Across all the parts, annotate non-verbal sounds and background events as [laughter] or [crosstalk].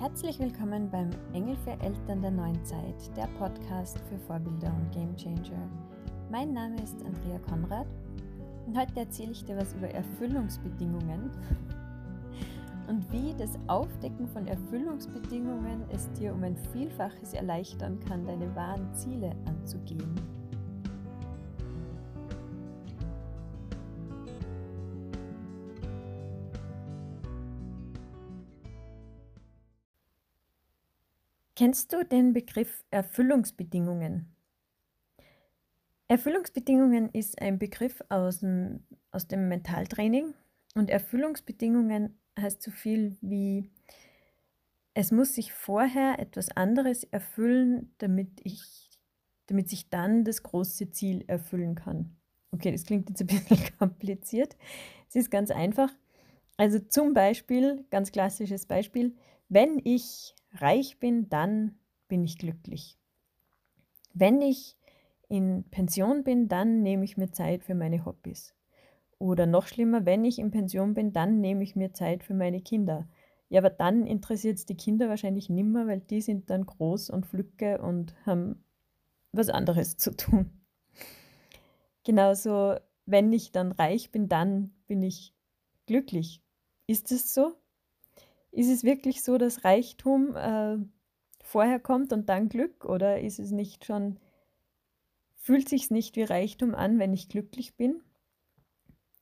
Herzlich willkommen beim Engel für Eltern der neuen Zeit, der Podcast für Vorbilder und Gamechanger. Mein Name ist Andrea Konrad und heute erzähle ich dir was über Erfüllungsbedingungen und wie das Aufdecken von Erfüllungsbedingungen es dir um ein Vielfaches erleichtern kann, deine wahren Ziele anzugehen. Kennst du den Begriff Erfüllungsbedingungen? Erfüllungsbedingungen ist ein Begriff aus dem, aus dem Mentaltraining und Erfüllungsbedingungen heißt so viel wie, es muss sich vorher etwas anderes erfüllen, damit, ich, damit sich dann das große Ziel erfüllen kann. Okay, das klingt jetzt ein bisschen [laughs] kompliziert. Es ist ganz einfach. Also zum Beispiel, ganz klassisches Beispiel, wenn ich reich bin, dann bin ich glücklich. Wenn ich in Pension bin, dann nehme ich mir Zeit für meine Hobbys. Oder noch schlimmer, wenn ich in Pension bin, dann nehme ich mir Zeit für meine Kinder. Ja, aber dann interessiert es die Kinder wahrscheinlich nimmer, weil die sind dann groß und flücke und haben was anderes zu tun. Genauso, wenn ich dann reich bin, dann bin ich glücklich. Ist es so? Ist es wirklich so, dass Reichtum äh, vorher kommt und dann Glück? Oder ist es nicht schon, fühlt sich nicht wie Reichtum an, wenn ich glücklich bin?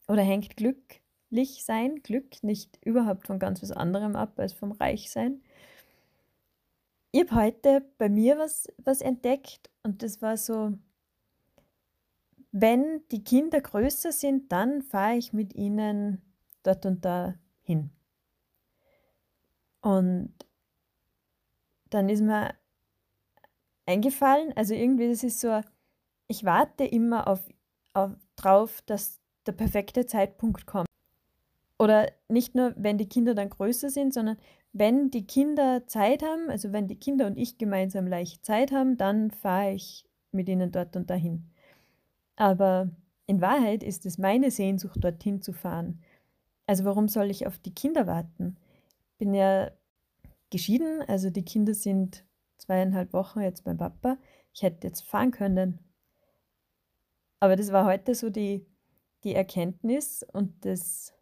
Oder hängt glücklich sein, Glück nicht überhaupt von ganz was anderem ab als vom Reichsein? Ich habe heute bei mir was, was entdeckt und das war so, wenn die Kinder größer sind, dann fahre ich mit ihnen dort und da hin. Und dann ist mir eingefallen, also irgendwie, das ist so, ich warte immer auf, auf, drauf, dass der perfekte Zeitpunkt kommt. Oder nicht nur, wenn die Kinder dann größer sind, sondern wenn die Kinder Zeit haben, also wenn die Kinder und ich gemeinsam leicht Zeit haben, dann fahre ich mit ihnen dort und dahin. Aber in Wahrheit ist es meine Sehnsucht, dorthin zu fahren. Also warum soll ich auf die Kinder warten? bin ja geschieden, also die Kinder sind zweieinhalb Wochen jetzt beim Papa. Ich hätte jetzt fahren können. Aber das war heute so die, die Erkenntnis und das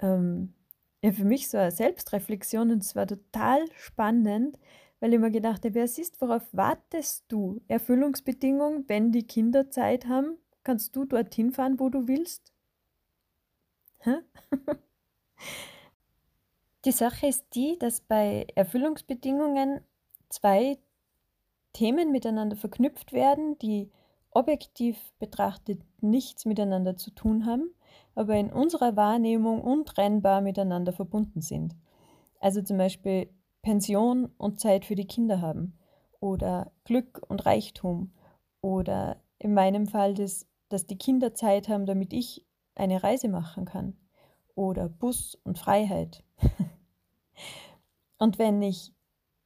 ähm, ja, für mich so eine Selbstreflexion und es war total spannend, weil ich mir gedacht habe, wer siehst, worauf wartest du? Erfüllungsbedingung, wenn die Kinder Zeit haben, kannst du dorthin fahren, wo du willst? [laughs] Die Sache ist die, dass bei Erfüllungsbedingungen zwei Themen miteinander verknüpft werden, die objektiv betrachtet nichts miteinander zu tun haben, aber in unserer Wahrnehmung untrennbar miteinander verbunden sind. Also zum Beispiel Pension und Zeit für die Kinder haben oder Glück und Reichtum oder in meinem Fall, das, dass die Kinder Zeit haben, damit ich eine Reise machen kann oder Bus und Freiheit. [laughs] und wenn ich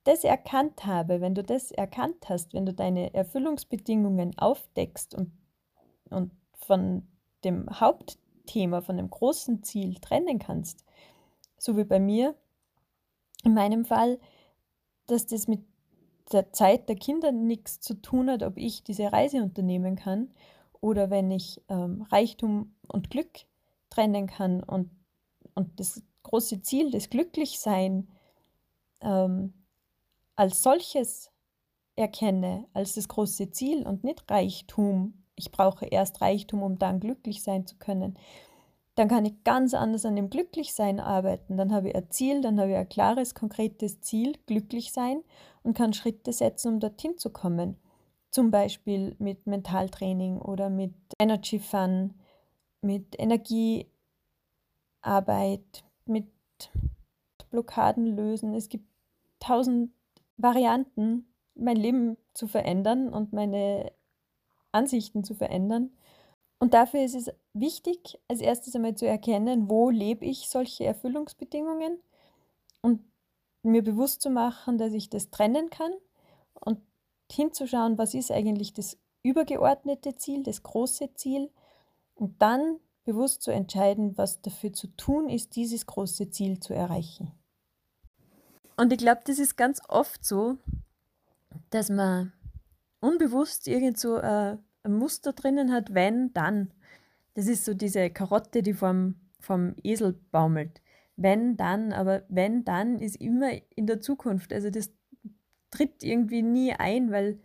das erkannt habe, wenn du das erkannt hast, wenn du deine Erfüllungsbedingungen aufdeckst und, und von dem Hauptthema, von dem großen Ziel trennen kannst, so wie bei mir, in meinem Fall, dass das mit der Zeit der Kinder nichts zu tun hat, ob ich diese Reise unternehmen kann oder wenn ich ähm, Reichtum und Glück trennen kann und, und das große Ziel, das Glücklichsein ähm, als solches erkenne, als das große Ziel und nicht Reichtum. Ich brauche erst Reichtum, um dann glücklich sein zu können. Dann kann ich ganz anders an dem Glücklichsein arbeiten. Dann habe ich ein Ziel, dann habe ich ein klares, konkretes Ziel, glücklich sein und kann Schritte setzen, um dorthin zu kommen. Zum Beispiel mit Mentaltraining oder mit Energy Fun, mit Energiearbeit, mit Blockaden lösen. Es gibt tausend Varianten, mein Leben zu verändern und meine Ansichten zu verändern. Und dafür ist es wichtig, als erstes einmal zu erkennen, wo lebe ich solche Erfüllungsbedingungen und mir bewusst zu machen, dass ich das trennen kann und hinzuschauen, was ist eigentlich das übergeordnete Ziel, das große Ziel und dann bewusst zu entscheiden, was dafür zu tun ist, dieses große Ziel zu erreichen. Und ich glaube, das ist ganz oft so, dass man unbewusst irgend so äh, ein Muster drinnen hat, wenn, dann. Das ist so diese Karotte, die vom, vom Esel baumelt. Wenn, dann, aber wenn, dann ist immer in der Zukunft. Also das tritt irgendwie nie ein, weil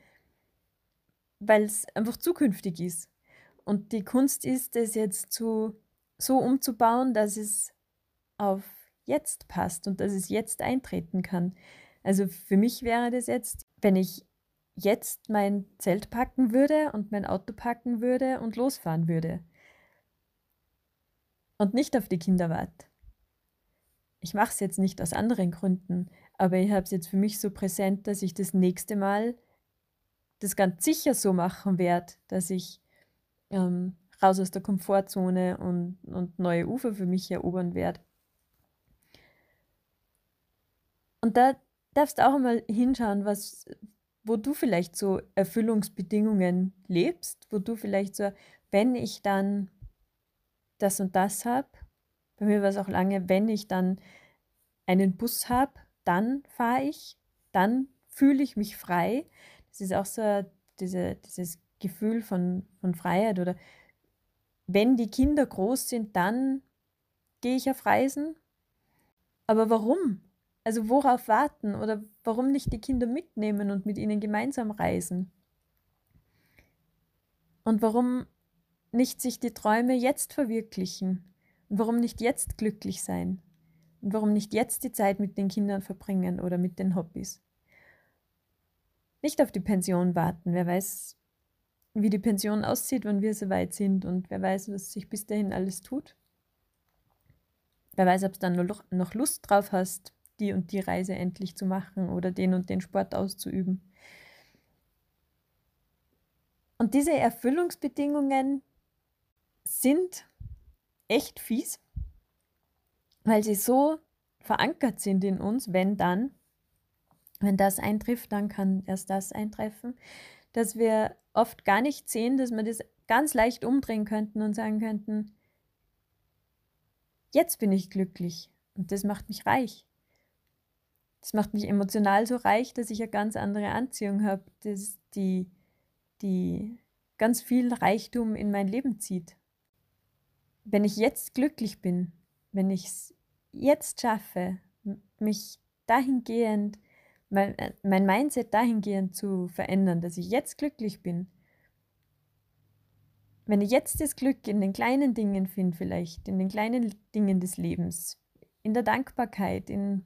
es einfach zukünftig ist. Und die Kunst ist, das jetzt zu, so umzubauen, dass es auf jetzt passt und dass es jetzt eintreten kann. Also für mich wäre das jetzt, wenn ich jetzt mein Zelt packen würde und mein Auto packen würde und losfahren würde. Und nicht auf die Kinder warte. Ich mache es jetzt nicht aus anderen Gründen, aber ich habe es jetzt für mich so präsent, dass ich das nächste Mal das ganz sicher so machen werde, dass ich ähm, raus aus der Komfortzone und, und neue Ufer für mich erobern werde. Und da darfst du auch einmal hinschauen, was, wo du vielleicht so Erfüllungsbedingungen lebst, wo du vielleicht so, wenn ich dann das und das habe, bei mir war es auch lange, wenn ich dann einen Bus habe, dann fahre ich, dann fühle ich mich frei. Das ist auch so diese, dieses Gefühl von, von Freiheit oder wenn die Kinder groß sind, dann gehe ich auf Reisen. Aber warum? Also worauf warten oder warum nicht die Kinder mitnehmen und mit ihnen gemeinsam reisen? Und warum nicht sich die Träume jetzt verwirklichen? Und warum nicht jetzt glücklich sein? Warum nicht jetzt die Zeit mit den Kindern verbringen oder mit den Hobbys? Nicht auf die Pension warten. Wer weiß, wie die Pension aussieht, wenn wir so weit sind und wer weiß, was sich bis dahin alles tut. Wer weiß, ob du dann noch Lust drauf hast, die und die Reise endlich zu machen oder den und den Sport auszuüben. Und diese Erfüllungsbedingungen sind echt fies, weil sie so verankert sind in uns, wenn dann, wenn das eintrifft, dann kann erst das eintreffen, dass wir oft gar nicht sehen, dass wir das ganz leicht umdrehen könnten und sagen könnten, jetzt bin ich glücklich und das macht mich reich. Das macht mich emotional so reich, dass ich eine ganz andere Anziehung habe, die, die ganz viel Reichtum in mein Leben zieht. Wenn ich jetzt glücklich bin, wenn ich jetzt schaffe, mich dahingehend, mein, äh, mein Mindset dahingehend zu verändern, dass ich jetzt glücklich bin, wenn ich jetzt das Glück in den kleinen Dingen finde, vielleicht in den kleinen Dingen des Lebens, in der Dankbarkeit, in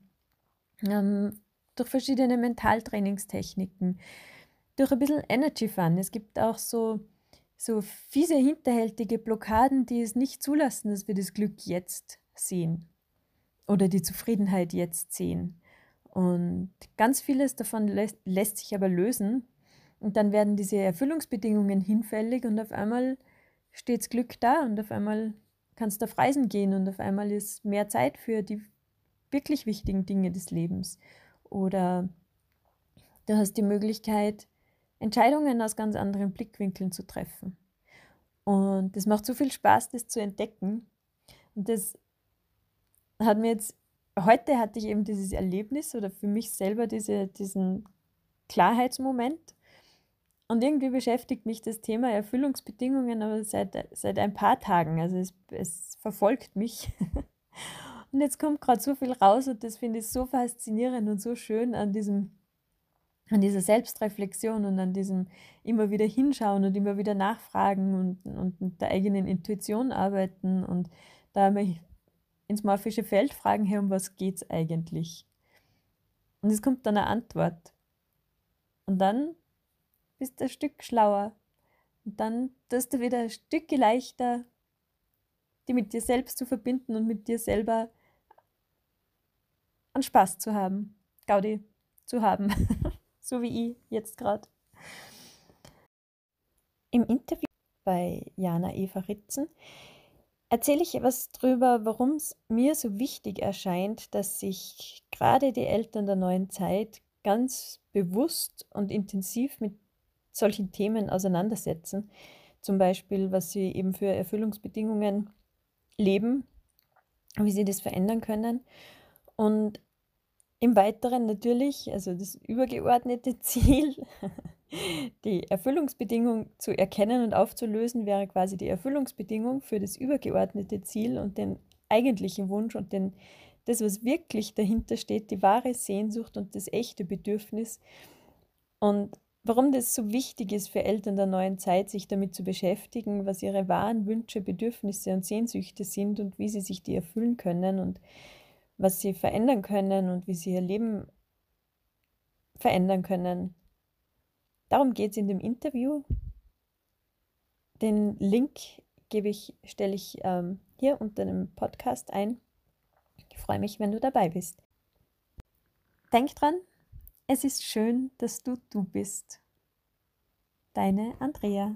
ähm, durch verschiedene Mentaltrainingstechniken, durch ein bisschen Energy Fun. Es gibt auch so, so fiese, hinterhältige Blockaden, die es nicht zulassen, dass wir das Glück jetzt sehen oder die Zufriedenheit jetzt sehen. Und ganz vieles davon lässt, lässt sich aber lösen. Und dann werden diese Erfüllungsbedingungen hinfällig und auf einmal steht das Glück da und auf einmal kannst du auf Reisen gehen und auf einmal ist mehr Zeit für die wirklich wichtigen Dinge des Lebens. Oder du hast die Möglichkeit, Entscheidungen aus ganz anderen Blickwinkeln zu treffen. Und es macht so viel Spaß, das zu entdecken. Und das hat mir jetzt, heute hatte ich eben dieses Erlebnis oder für mich selber diese, diesen Klarheitsmoment. Und irgendwie beschäftigt mich das Thema Erfüllungsbedingungen aber seit, seit ein paar Tagen. Also es, es verfolgt mich. [laughs] Und jetzt kommt gerade so viel raus und das finde ich so faszinierend und so schön an diesem, an dieser Selbstreflexion und an diesem immer wieder hinschauen und immer wieder nachfragen und, und mit der eigenen Intuition arbeiten und da ins morphische Feld fragen, hey, um was geht es eigentlich? Und es kommt dann eine Antwort. Und dann bist du ein Stück schlauer. Und dann tust du wieder ein Stück leichter, die mit dir selbst zu verbinden und mit dir selber an Spaß zu haben. Gaudi zu haben. [laughs] so wie ich jetzt gerade. Im Interview bei Jana Eva Ritzen erzähle ich etwas darüber, warum es mir so wichtig erscheint, dass sich gerade die Eltern der neuen Zeit ganz bewusst und intensiv mit solchen Themen auseinandersetzen. Zum Beispiel, was sie eben für Im Weiteren natürlich, also das übergeordnete [laughs] Ziel, die Erfüllungsbedingung zu erkennen und aufzulösen, wäre quasi die Erfüllungsbedingung für das übergeordnete Ziel und den eigentlichen Wunsch und den, das, was wirklich dahinter steht, die wahre Sehnsucht und das echte Bedürfnis. Und warum das so wichtig ist für Eltern der neuen Zeit, sich damit zu beschäftigen, was ihre wahren Wünsche, Bedürfnisse und Sehnsüchte sind und wie sie sich die erfüllen können und was sie verändern können und wie sie ihr Leben verändern können. Darum geht es in dem Interview. Den Link gebe ich, stelle ich ähm, hier unter dem Podcast ein. Ich freue mich, wenn du dabei bist. Denk dran, es ist schön, dass du du bist. Deine Andrea.